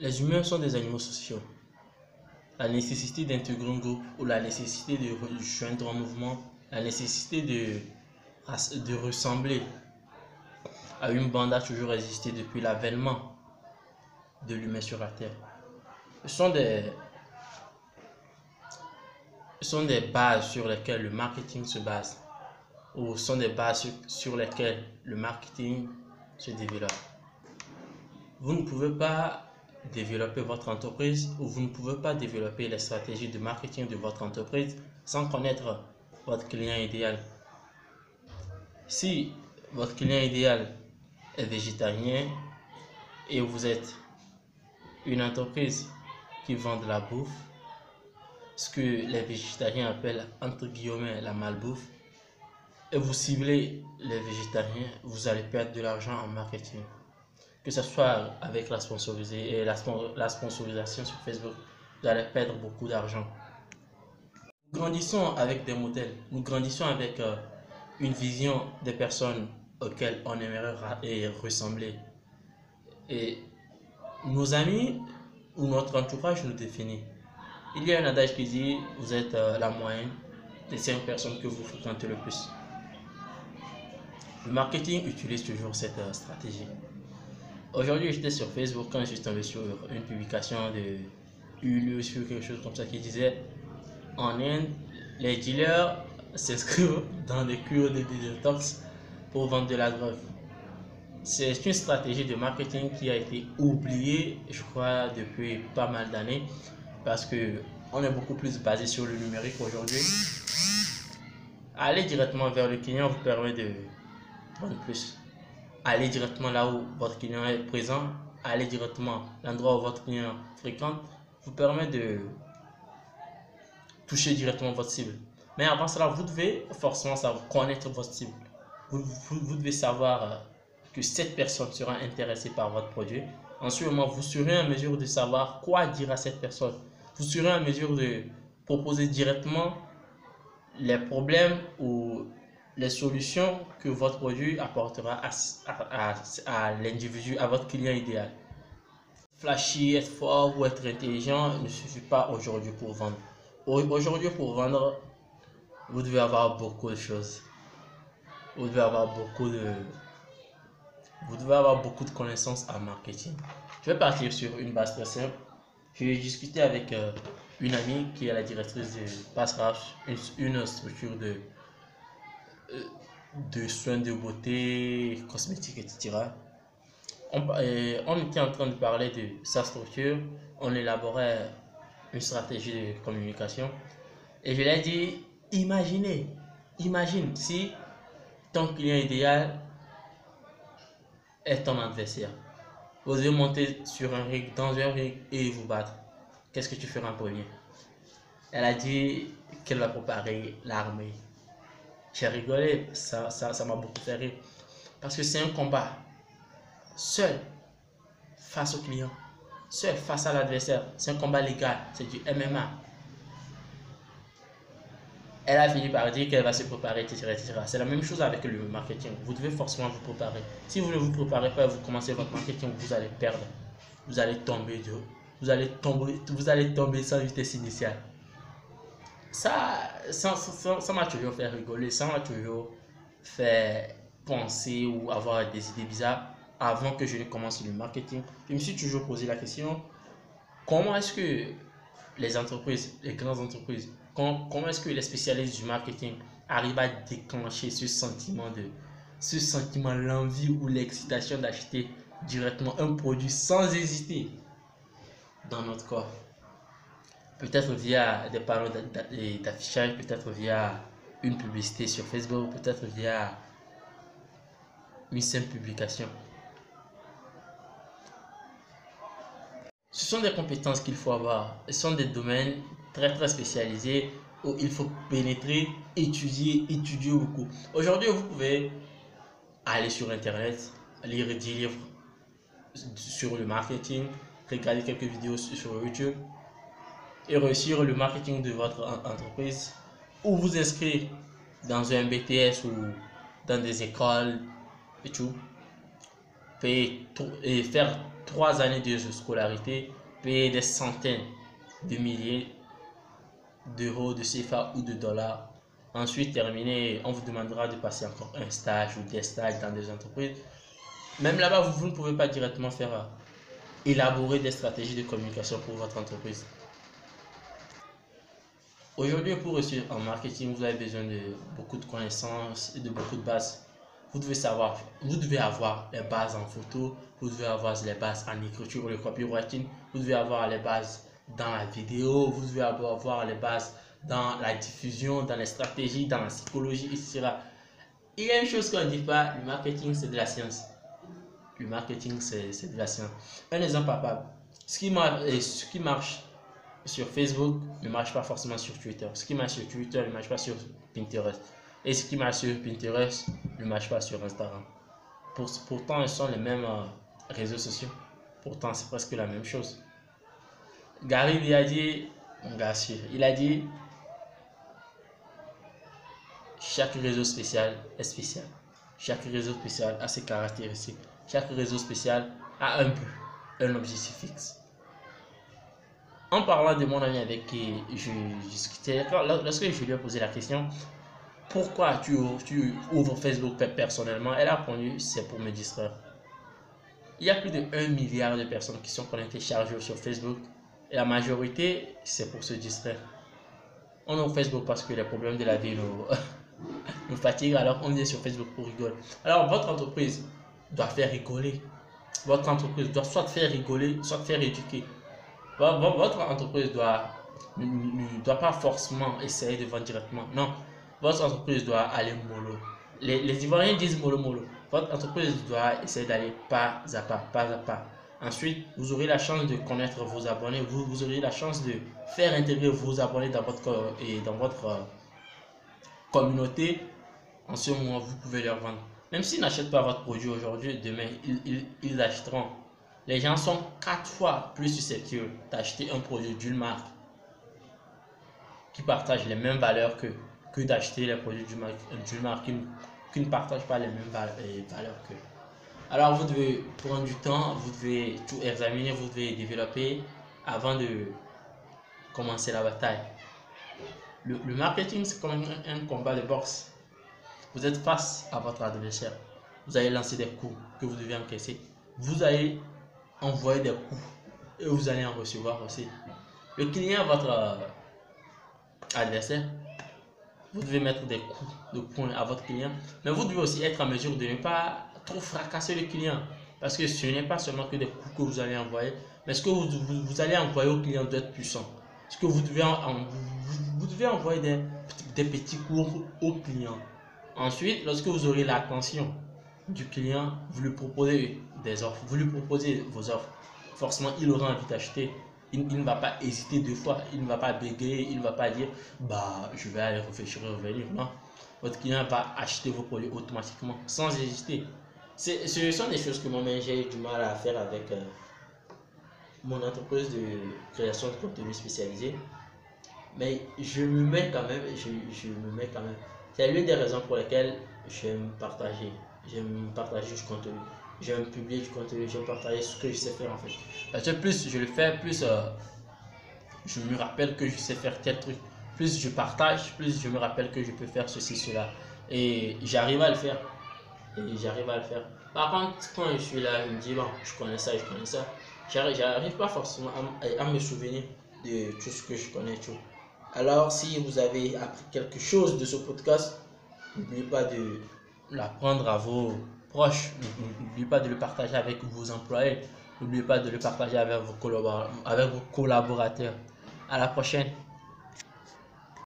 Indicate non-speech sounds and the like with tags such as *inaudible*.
Les humains sont des animaux sociaux. La nécessité d'intégrer un groupe ou la nécessité de rejoindre un mouvement, la nécessité de, ressembler à une bande a toujours existé depuis l'avènement de l'humain sur la Terre. Ce sont des, sont des bases sur lesquelles le marketing se base ou sont des bases sur lesquelles le marketing se développe. Vous ne pouvez pas développer votre entreprise ou vous ne pouvez pas développer les stratégies de marketing de votre entreprise sans connaître votre client idéal. Si votre client idéal est végétarien et vous êtes une entreprise qui vend de la bouffe, ce que les végétariens appellent entre guillemets la malbouffe, et vous ciblez les végétariens, vous allez perdre de l'argent en marketing. Que ce soit avec la, et la, la sponsorisation sur Facebook, vous allez perdre beaucoup d'argent. Nous grandissons avec des modèles, nous grandissons avec euh, une vision des personnes auxquelles on aimerait ressembler. Et nos amis ou notre entourage nous définit. Il y a un adage qui dit vous êtes euh, la moyenne des cinq personnes que vous fréquentez le plus. Le marketing utilise toujours cette euh, stratégie. Aujourd'hui, j'étais sur Facebook quand je suis tombé sur une publication de Ulu sur quelque chose comme ça qui disait en Inde, les dealers s'inscrivent *laughs* dans des cures de détox pour vendre de la drogue. C'est une stratégie de marketing qui a été oubliée, je crois, depuis pas mal d'années parce que on est beaucoup plus basé sur le numérique aujourd'hui. Aller directement vers le client vous permet de vendre plus. Aller directement là où votre client est présent, aller directement l'endroit où votre client fréquente vous permet de toucher directement votre cible. Mais avant cela, vous devez forcément savoir connaître votre cible. Vous, vous, devez savoir euh, que cette personne sera intéressée par votre produit. En ce moment, vous serez en mesure de savoir quoi dire à cette personne vous serez en mesure de proposer directement les problèmes ou les solutions que votre produit apportera à, à, l'individu, à votre client idéal. Flashy, être fort ou être intelligent ne suffit pas aujourd'hui pour vendre. Aujourd'hui, pour vendre, vous devez avoir beaucoup de choses. Vous devez avoir beaucoup de, vous devez avoir beaucoup de connaissances en marketing. Je vais partir sur une base très simple. J'ai discuté avec euh, une amie qui est la directrice de Passraf, une, structure de, de soins de beauté, cosmétiques, etc. On, on, était en train de parler de sa structure, on élaborait une stratégie de communication. Et je lui ai dit, imaginez, imagine si ton client idéal est ton adversaire. Vous devez monter sur un ring, dans un ring et vous battre. Qu'est-ce que tu feras en premier? Elle a dit qu'elle va préparer l'armée. J'ai rigolé, ça m'a ça, beaucoup fait rire. Parce que c'est un combat. Seul, face au client. Seul, face à l'adversaire. C'est un combat légal. C'est du MMA elle a fini par dire qu'elle va se préparer, etc. C'est la même chose avec le marketing. Vous devez forcément vous préparer. Si vous ne vous préparez pas, vous commencez votre marketing, vous allez perdre. Vous allez tomber de, vous allez tomber, vous allez tomber sans vitesse initiale. Ça, ça, ça, m'a toujours fait rigoler, ça m'a toujours fait penser ou avoir des idées bizarres avant que je ne commence le marketing. Je me suis toujours posé la question, comment est-ce que les entreprises, les grandes entreprises, comment, est-ce que les spécialistes du marketing arrivent à déclencher ce sentiment de ce sentiment, l'envie ou l'excitation d'acheter directement un produit sans hésiter dans notre corps? Peut-être via des panneaux d'affichage, peut-être via une publicité sur Facebook, peut-être via une simple publication. Ce sont des compétences qu'il faut avoir. Ce sont des domaines très très spécialisés où il faut pénétrer, étudier, étudier beaucoup. Aujourd'hui, vous pouvez aller sur Internet, lire des livres sur le marketing, regarder quelques vidéos sur YouTube et réussir le marketing de votre entreprise ou vous inscrire dans un BTS ou dans des écoles et tout. et faire trois années de scolarité, payer des centaines de milliers d'euros, de CFA ou de dollars. Ensuite, terminé, on vous demandera de passer encore un stage ou des stages dans des entreprises. Même là-bas, vous, ne pouvez pas directement faire euh, élaborer des stratégies de communication pour votre entreprise. Aujourd'hui, pour réussir en marketing, vous avez besoin de beaucoup de connaissances et de beaucoup de bases. Vous devez savoir, vous devez avoir les bases en photo, vous devez avoir les bases en écriture, le copywriting, vous devez avoir les bases dans la vidéo, vous devez avoir les bases dans la diffusion, dans les stratégies, dans la psychologie, etc. Il y a une chose qu'on ne dit pas, le marketing c'est de la science. Le marketing c'est de la science. Un exemple papa, ce qui, ce qui marche sur Facebook ne marche pas forcément sur Twitter. Ce qui marche sur Twitter ne marche pas sur Pinterest. Et ce qui marche sur Pinterest ne marche pas sur Instagram. pourtant, ce sont les mêmes euh, réseaux sociaux. Pourtant, c'est presque la même chose. Gary il a dit, mon gars il a dit, chaque réseau spécial est spécial. Chaque réseau spécial a ses caractéristiques. Chaque réseau spécial a un but, un objectif fixe en parlant de mon ami avec qui je discutais, lorsque je lui ai posé la question, pourquoi tu, ouvres Facebook personnellement, elle a répondu, c'est pour me distraire. Il y a plus de 1 milliard de personnes qui sont connectées jour sur Facebook et la majorité, c'est pour se distraire. On ouvre Facebook parce que les problèmes de la vie nous, *laughs* nous fatiguent, alors on vient sur Facebook pour rigoler. Alors votre entreprise doit faire rigoler. Votre entreprise doit soit faire rigoler, soit faire éduquer votre entreprise doit, ne doit pas forcément essayer de vendre directement. Non, votre entreprise doit aller mollo. Les, les Ivoiriens disent mollo mollo. Votre entreprise doit essayer d'aller pas à pas, pas à pas. Ensuite, vous aurez la chance de connaître vos abonnés. Vous, vous aurez la chance de faire intégrer vos abonnés dans votre, et dans votre euh, communauté. En ce moment, vous pouvez leur vendre. Même s'ils n'achètent pas votre produit aujourd'hui, demain, ils, ils, ils achèteront les gens sont quatre fois plus susceptibles d'acheter un produit d'une marque qui partage les mêmes valeurs que, que d'acheter les produits d'une marque, qui, ne partage pas les mêmes valeurs que. Alors vous devez prendre du temps, vous devez tout examiner, vous devez développer avant de commencer la bataille. Le, marketing, c'est comme un, un combat de boxe. Vous êtes face à votre adversaire. Vous allez lancer des coups que vous devez encaisser. Vous allez envoyer des coups et vous allez en recevoir aussi. Le client, votre euh, adversaire, vous devez mettre des coups de poing à votre client, mais vous devez aussi être en mesure de ne pas trop fracasser le client. Parce que ce n'est pas seulement que des coups que vous allez envoyer, mais ce que vous, vous, allez envoyer au client doit être puissant. Ce que vous devez, envoyer des petits coups au client. Ensuite, lorsque vous aurez l'attention du client, vous lui proposez des offres, vous lui proposez vos offres, forcément il aura envie d'acheter. Il, ne va pas hésiter deux fois, il ne va pas bégayer, il ne va pas dire bah je vais aller réfléchir et revenir. Non, votre client va acheter vos produits automatiquement sans hésiter. Ce sont des choses que moi-même j'ai du mal à faire avec euh, mon entreprise de création de contenu spécialisé. Mais je me mets quand même, je, je me mets quand même. C'est l'une des raisons pour lesquelles j'aime partager j'aime partager du contenu. J'aime publier du contenu, j'aime partager ce que je sais faire en fait. Parce que plus je le fais, plus euh, je me rappelle que je sais faire tel truc. Plus je partage, plus je me rappelle que je peux faire ceci, cela. Et j'arrive à le faire. Et j'arrive à le faire. Par contre, quand je suis là, je me dis, bon, je connais ça, je connais ça. J'arrive pas forcément à, à, me souvenir de tout ce que je connais. Tout. Alors, si vous avez appris quelque chose de ce podcast, n'oubliez pas de l'apprendre à vos proches. N'oubliez pas de le partager avec vos employés. N'oubliez pas de le partager avec vos, collaborateurs. À la prochaine.